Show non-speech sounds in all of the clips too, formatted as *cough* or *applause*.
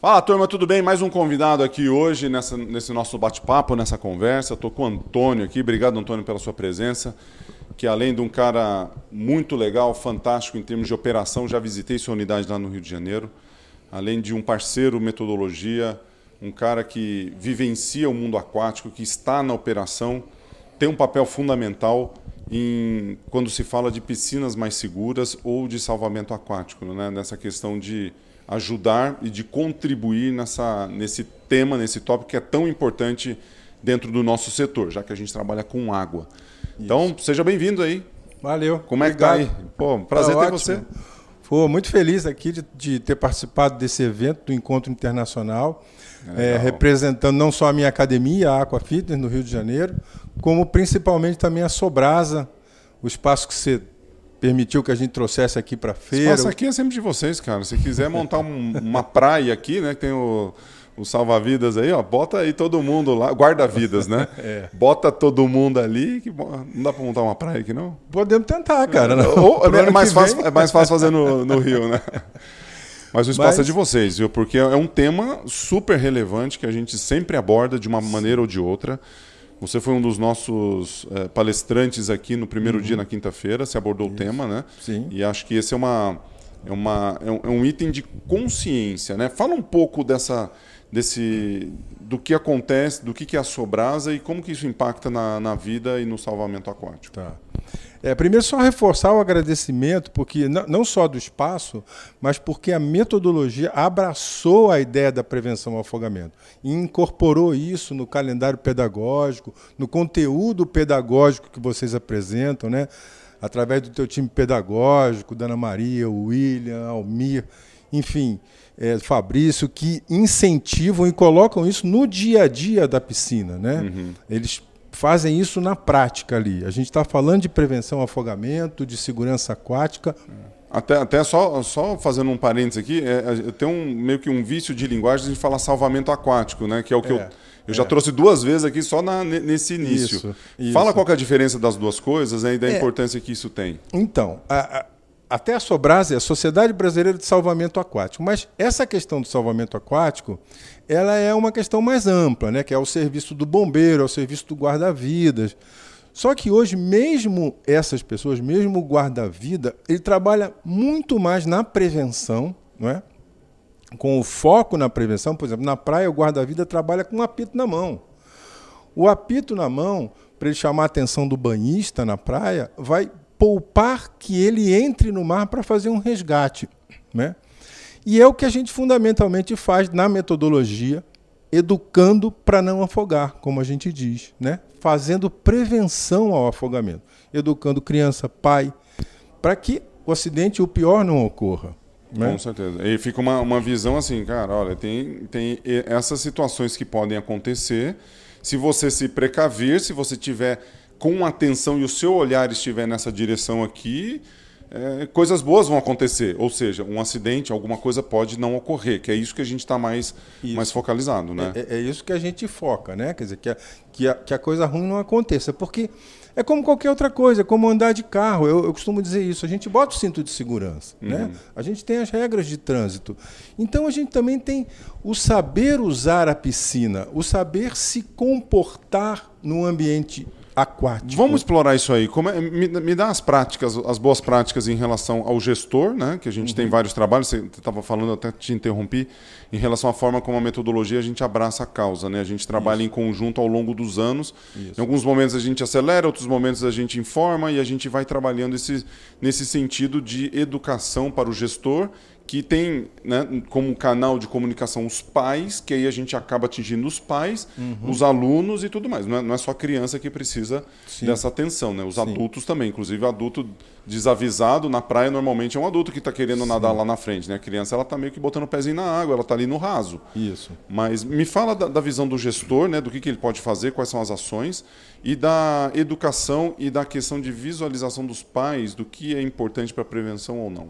Fala turma, tudo bem? Mais um convidado aqui hoje nessa, nesse nosso bate-papo, nessa conversa. Estou com o Antônio aqui. Obrigado, Antônio, pela sua presença. Que além de um cara muito legal, fantástico em termos de operação, já visitei sua unidade lá no Rio de Janeiro. Além de um parceiro metodologia, um cara que vivencia o mundo aquático, que está na operação, tem um papel fundamental em quando se fala de piscinas mais seguras ou de salvamento aquático, né? nessa questão de ajudar e de contribuir nessa, nesse tema, nesse tópico que é tão importante dentro do nosso setor, já que a gente trabalha com água. Isso. Então, seja bem-vindo aí. Valeu. Como é Obrigado. que tá aí? Pô, prazer tá ter ótimo. você. Pô, muito feliz aqui de, de, ter participado desse evento do Encontro Internacional, é, representando não só a minha academia, a Aqua Fitness, no Rio de Janeiro, como principalmente também a Sobrasa, o espaço que você permitiu que a gente trouxesse aqui para feira. Esse aqui é sempre de vocês, cara. Se quiser montar um, uma praia aqui, né, que tem o, o salva-vidas aí, ó, bota aí todo mundo lá, guarda-vidas, né? *laughs* É. Bota todo mundo ali, que não dá para montar uma praia aqui, não? Podemos tentar, cara. Não. Ou, *laughs* é, mais fácil, é mais fácil fazer no, no Rio, né? *laughs* Mas o espaço Mas... é de vocês, viu? Porque é um tema super relevante que a gente sempre aborda de uma maneira ou de outra. Você foi um dos nossos é, palestrantes aqui no primeiro uhum. dia, na quinta-feira, se abordou Isso. o tema, né? Sim. E acho que esse é, uma, é, uma, é, um, é um item de consciência, né? Fala um pouco dessa, desse, do que acontece, do que, que é a Sobrasa e como que isso impacta na, na vida e no salvamento aquático. Tá. É, primeiro, só reforçar o agradecimento, porque não só do espaço, mas porque a metodologia abraçou a ideia da prevenção ao afogamento e incorporou isso no calendário pedagógico, no conteúdo pedagógico que vocês apresentam, né? através do teu time pedagógico, Dana Maria, William, Almir, enfim, é, Fabrício, que incentivam e colocam isso no dia a dia da piscina. Né? Uhum. Eles fazem isso na prática ali. A gente está falando de prevenção ao afogamento, de segurança aquática. Até, até só, só fazendo um parênteses aqui, é, tem um, meio que um vício de linguagem de falar salvamento aquático, né? Que é o que é, eu, eu já é. trouxe duas vezes aqui só na, nesse início. Isso, isso. Fala qual é a diferença das duas coisas né, e da é. importância que isso tem. Então, a, a até a Sobrasa é a Sociedade Brasileira de Salvamento Aquático. Mas essa questão do salvamento aquático, ela é uma questão mais ampla, né? que é o serviço do bombeiro, é o serviço do guarda-vidas. Só que hoje, mesmo essas pessoas, mesmo o guarda-vida, ele trabalha muito mais na prevenção, não é? com o foco na prevenção. Por exemplo, na praia, o guarda-vida trabalha com um apito na mão. O apito na mão, para ele chamar a atenção do banhista na praia, vai poupar que ele entre no mar para fazer um resgate. Né? E é o que a gente fundamentalmente faz na metodologia, educando para não afogar, como a gente diz, né? fazendo prevenção ao afogamento, educando criança, pai, para que o acidente, o pior, não ocorra. Né? Com certeza. E fica uma, uma visão assim, cara, olha, tem, tem essas situações que podem acontecer. Se você se precaver, se você tiver com atenção e o seu olhar estiver nessa direção aqui, é, coisas boas vão acontecer. Ou seja, um acidente, alguma coisa pode não ocorrer, que é isso que a gente está mais, mais focalizado. Né? É, é, isso que a gente foca, né? Quer dizer, que a, que, a, que a coisa ruim não aconteça. Porque é como qualquer outra coisa, é como andar de carro. Eu, eu, costumo dizer isso. A gente bota o cinto de segurança, uhum. né? A gente tem as regras de trânsito. Então a gente também tem o saber usar a piscina, o saber se comportar no ambiente aquático. Vamos explorar isso aí. É, me, me, dá as práticas, as boas práticas em relação ao gestor, né? Que a gente uhum. tem vários trabalhos. Você estava falando, até te interrompi, em relação à forma como a metodologia a gente abraça a causa, né? A gente trabalha isso. em conjunto ao longo dos anos. Isso. Em alguns momentos a gente acelera, outros momentos a gente informa e a gente vai trabalhando esse, nesse sentido de educação para o gestor que tem né, como canal de comunicação os pais, que aí a gente acaba atingindo os pais, uhum. os alunos e tudo mais. Não é, não é só criança que precisa Sim. dessa atenção, né? Os Sim. adultos também. Inclusive, adulto desavisado na praia normalmente é um adulto que está querendo Sim. nadar lá na frente. Né? A criança ela está meio que botando o pezinho na água, ela está ali no raso. Isso. Mas me fala da, da visão do gestor, né, do que, que ele pode fazer, quais são as ações, e da educação e da questão de visualização dos pais, do que é importante para a prevenção ou não.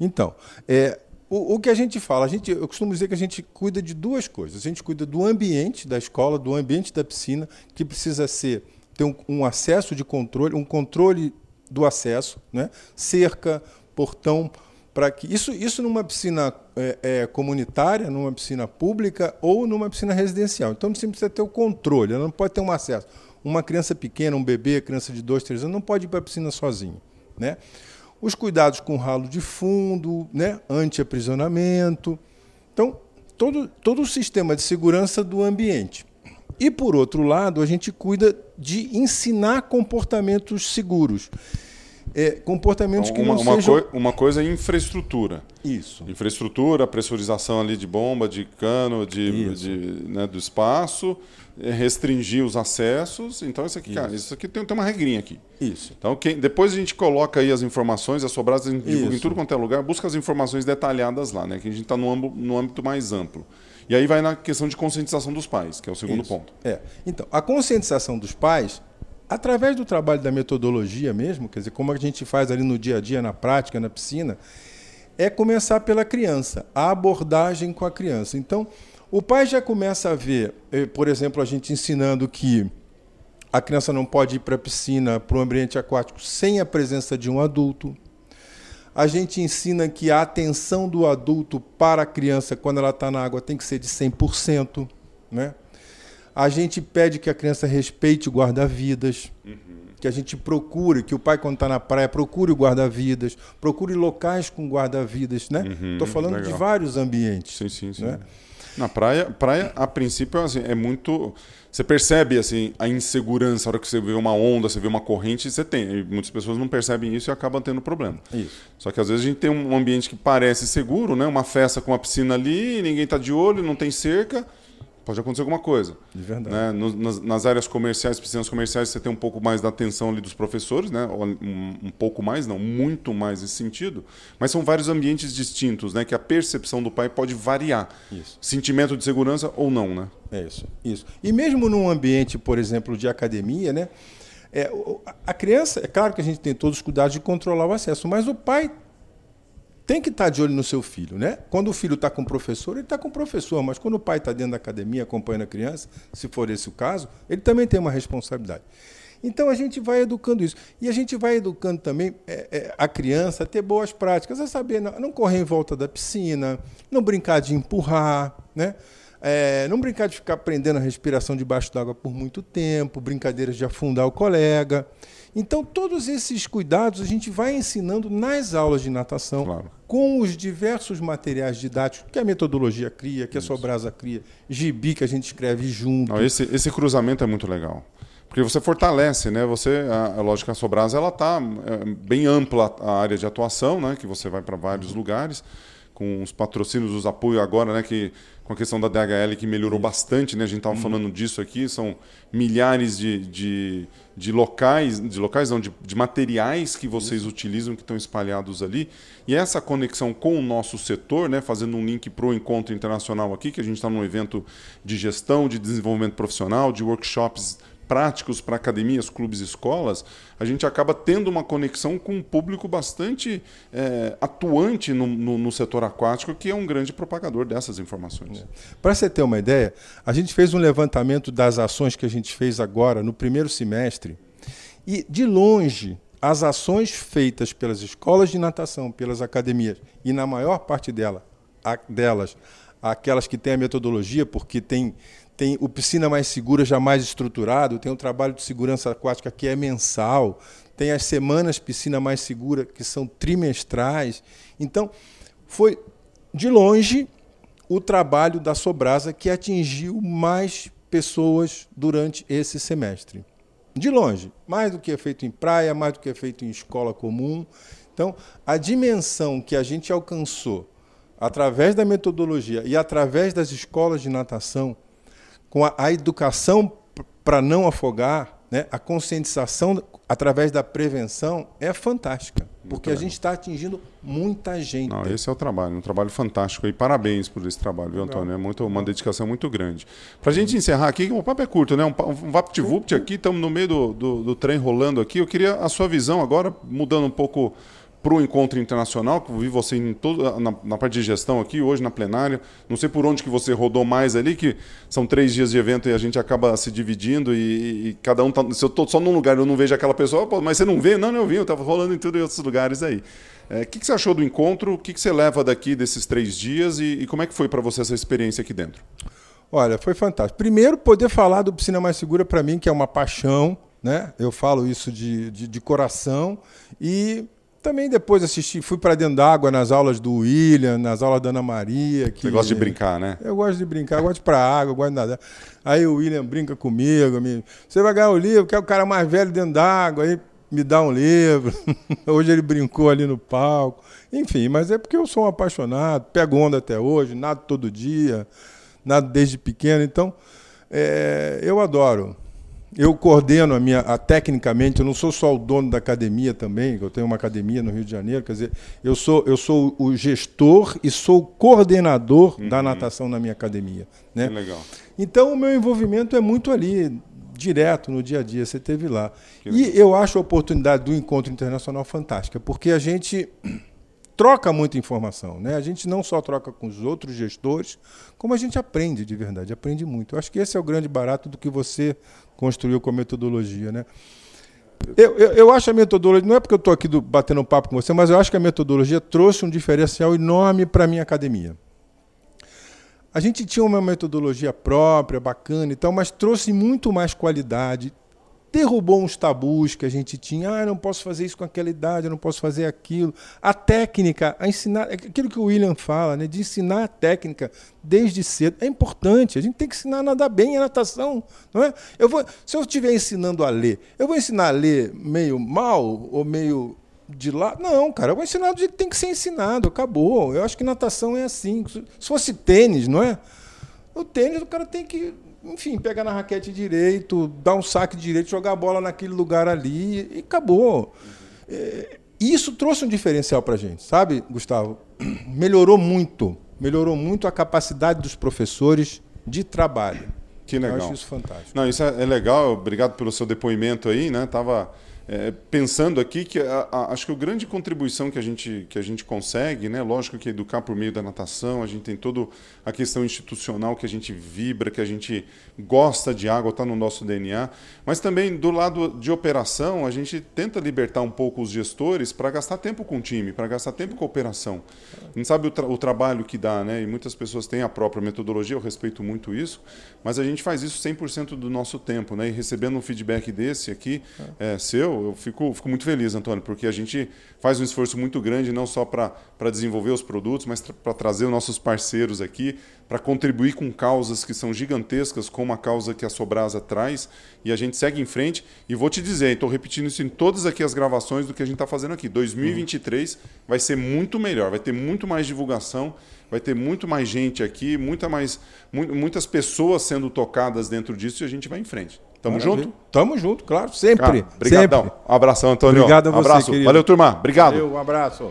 Então, é, o, o, que a gente fala, a gente, eu costumo dizer que a gente cuida de duas coisas. A gente cuida do ambiente da escola, do ambiente da piscina, que precisa ser ter um, um acesso de controle, um controle do acesso, né? cerca, portão, para que isso, isso numa piscina é, é, comunitária, numa piscina pública ou numa piscina residencial. Então você precisa ter o controle, ela não pode ter um acesso. Uma criança pequena, um bebê, criança de dois, três anos, não pode ir para a piscina sozinho. Né? Os cuidados com ralo de fundo, né? anti-aprisionamento. Então, todo, todo o sistema de segurança do ambiente. E, por outro lado, a gente cuida de ensinar comportamentos seguros. É, comportamentos então, que uma, não uma sejam... Coi uma coisa é infraestrutura. Isso. Infraestrutura, pressurização ali de bomba, de cano, de, de né, do espaço, é, restringir os acessos. Então, isso aqui, isso. cara, isso aqui tem, tem uma regrinha aqui. Isso. Então, quem, depois a gente coloca aí as informações, as sobradas, a gente divulga em tudo quanto é lugar, busca as informações detalhadas lá, né? Que a gente está no, no âmbito mais amplo. E aí vai na questão de conscientização dos pais, que é o segundo isso. ponto. É. Então, a conscientização dos pais através do trabalho da metodologia mesmo, quer dizer, como a gente faz ali no dia a dia, na prática, na piscina, é começar pela criança, a abordagem com a criança. Então, o pai já começa a ver, eh, por exemplo, a gente ensinando que a criança não pode ir para a piscina, para o ambiente aquático, sem a presença de um adulto. A gente ensina que a atenção do adulto para a criança, quando ela está na água, tem que ser de 100%. Né? A gente pede que a criança respeite o guarda-vidas, uhum. que a gente procure, que o pai, quando está na praia, procure o guarda-vidas, procure locais com guarda-vidas. Estou né? uhum, falando legal. de vários ambientes. Sim, sim, sim. Né? Na praia, praia, a princípio, assim, é muito. Você percebe assim, a insegurança, a hora que você vê uma onda, você vê uma corrente, você tem. E muitas pessoas não percebem isso e acabam tendo problema. Isso. Só que às vezes a gente tem um ambiente que parece seguro, né? uma festa com uma piscina ali, ninguém está de olho, não tem cerca pode acontecer alguma coisa. De verdade. Né? nas, nas, áreas comerciais, piscinas comerciais, você tem um pouco mais da atenção ali dos professores, né? Um, um, pouco mais, não, muito mais nesse sentido. Mas são vários ambientes distintos, né? Que a percepção do pai pode variar. Isso. Sentimento de segurança ou não, né? É isso, isso. E mesmo num ambiente, por exemplo, de academia, né? É, a criança, é claro que a gente tem todos os cuidados de controlar o acesso, mas o pai tem que estar de olho no seu filho, né? Quando o filho está com o professor, ele está com o professor, mas quando o pai está dentro da academia acompanhando a criança, se for esse o caso, ele também tem uma responsabilidade. Então a gente vai educando isso. E a gente vai educando também é, é, a criança a ter boas práticas, a saber não, não, correr em volta da piscina, não brincar de empurrar, né? É, não brincar de ficar prendendo a respiração debaixo d'água por muito tempo, brincadeiras de afundar o colega. Então, todos esses cuidados a gente vai ensinando nas aulas de natação, claro. com os diversos materiais didáticos que a metodologia cria, que a Sobrasa cria, gibi que a gente escreve junto. Não, esse, esse cruzamento é muito legal. Porque você fortalece, né? Você, a, a lógica Sobrasa, ela está é, bem ampla a área de atuação, né? Que você vai para vários uhum. lugares com os patrocínios, os apoios agora, né, que com a questão da DHL que melhorou bastante, né? A gente estava uhum. falando disso aqui, são milhares de, de, de locais, de locais não, de, de materiais que vocês Isso. utilizam que estão espalhados ali. E essa conexão com o nosso setor, né, fazendo um link para o encontro internacional aqui, que a gente está num evento de gestão, de desenvolvimento profissional, de workshops práticos para academias, clubes escolas, a gente acaba tendo uma conexão com um público bastante é, atuante no, no, no, setor aquático, que é um grande propagador dessas informações. É. Para você ter uma ideia, a gente fez um levantamento das ações que a gente fez agora no primeiro semestre, e de longe as ações feitas pelas escolas de natação, pelas academias, e na maior parte dela, a, delas, aquelas que têm a metodologia, porque tem tem o Piscina Mais Segura já mais estruturado, tem o trabalho de segurança aquática que é mensal, tem as semanas Piscina Mais Segura que são trimestrais. Então, foi de longe o trabalho da Sobrasa que atingiu mais pessoas durante esse semestre. De longe, mais do que é feito em praia, mais do que é feito em escola comum. Então, a dimensão que a gente alcançou através da metodologia e através das escolas de natação com a, a educação para não afogar, né, a conscientização através da prevenção é fantástica, porque a gente está atingindo muita gente. Não, esse é o trabalho, um trabalho fantástico e parabéns por esse trabalho, viu, Antônio? É muito, uma dedicação muito grande. Para a gente encerrar aqui, o papo é curto, né? Um, um VaptVupt aqui, estamos no meio do, do, do, trem rolando aqui. Eu queria a sua visão agora, mudando um pouco para o encontro internacional, que eu vi você em todo, na, na, parte de gestão aqui, hoje na plenária. Não sei por onde que você rodou mais ali, que são três dias de evento e a gente acaba se dividindo e, e cada um tá, Se eu estou só num lugar eu não vejo aquela pessoa, mas você não vê? Não, eu vi, eu estava rolando em tudo em outros lugares aí. O é, que, que, você achou do encontro? O que, que, você leva daqui desses três dias e, e como é que foi para você essa experiência aqui dentro? Olha, foi fantástico. Primeiro, poder falar do Piscina Mais Segura para mim, que é uma paixão, né? Eu falo isso de, de, de coração e também depois assisti, fui para dentro d'água nas aulas do William, nas aulas da Ana Maria. Que... Você gosta de brincar, né? Eu gosto de brincar, eu gosto de ir para água, eu gosto de nadar. Aí o William brinca comigo, me... você vai ganhar o livro, que é o cara mais velho dentro d'água, aí me dá um livro. *laughs* hoje ele brincou ali no palco. Enfim, mas é porque eu sou um apaixonado, pego onda até hoje, nado todo dia, nado desde pequeno, então é... eu adoro eu coordeno a minha, a, tecnicamente, eu não sou só o dono da academia também, eu tenho uma academia no Rio de Janeiro, quer dizer, eu sou, eu sou o gestor e sou o coordenador uhum. da natação na minha academia. Né? Que legal. Então o meu envolvimento é muito ali, direto no dia a dia, você teve lá. Que e legal. eu acho a oportunidade do encontro internacional fantástica, porque a gente troca muita informação. Né? A gente não só troca com os outros gestores, como a gente aprende de verdade, aprende muito. Eu acho que esse é o grande barato do que você construiu com a metodologia. Né? Eu, eu, eu acho a metodologia, não é porque eu estou aqui do, batendo um papo com você, mas eu acho que a metodologia trouxe um diferencial enorme para a minha academia. A gente tinha uma metodologia própria, bacana e tal, mas trouxe muito mais qualidade, derrubou uns tabus que a gente tinha. Ah, não posso fazer isso com aquela idade, eu não posso fazer aquilo. A técnica, a ensinar, é aquilo que o William fala, né, de ensinar a técnica desde cedo é importante. A gente tem que ensinar a nadar bem a natação, não é? Eu vou, se eu estiver ensinando a ler, eu vou ensinar a ler meio mal ou meio de lá. Não, cara, eu vou ensinar do jeito que tem que ser ensinado, acabou. Eu acho que natação é assim. Se fosse tênis, não é? O tênis, o cara tem que enfim, pegar na raquete direito, dar um saque direito, jogar a bola naquele lugar ali e acabou. É, isso trouxe um diferencial para a gente, sabe, Gustavo? *clears throat* Melhorou muito, melhorou muito a capacidade dos professores de trabalho. Que legal. Eu acho isso fantástico. Não, isso é, é legal. Obrigado pelo seu depoimento aí, né? Tava é, pensando aqui que a, a, acho que a grande contribuição que a gente, que a gente consegue, né, lógico que educar por meio da natação, a gente tem toda a questão institucional que a gente vibra, que a gente gosta de água, está no nosso DNA, mas também do lado de operação, a gente tenta libertar um pouco os gestores para gastar tempo com o time, para gastar tempo com a operação. A gente sabe o, tra o trabalho que dá, né, e muitas pessoas têm a própria metodologia, eu respeito muito isso, mas a gente faz isso 100% do nosso tempo, né, e recebendo um feedback desse aqui, é, seu, eu fico, fico muito feliz, Antônio, porque a gente faz um esforço muito grande, não só para desenvolver os produtos, mas para trazer os nossos parceiros aqui, para contribuir com causas que são gigantescas, como a causa que a Sobrasa traz, e a gente segue em frente. E vou te dizer, estou repetindo isso em todas aqui as gravações do que a gente está fazendo aqui. 2023 uhum. vai ser muito melhor, vai ter muito mais divulgação, vai ter muito mais gente aqui, muita mais, muitas pessoas sendo tocadas dentro disso e a gente vai em frente. Tamo Maravilha. junto? Tamo junto, claro, sempre. Obrigadão. Um abração, Antônio. Obrigado a você, abraço. Querido. Valeu, turma. Obrigado. Valeu, um abraço.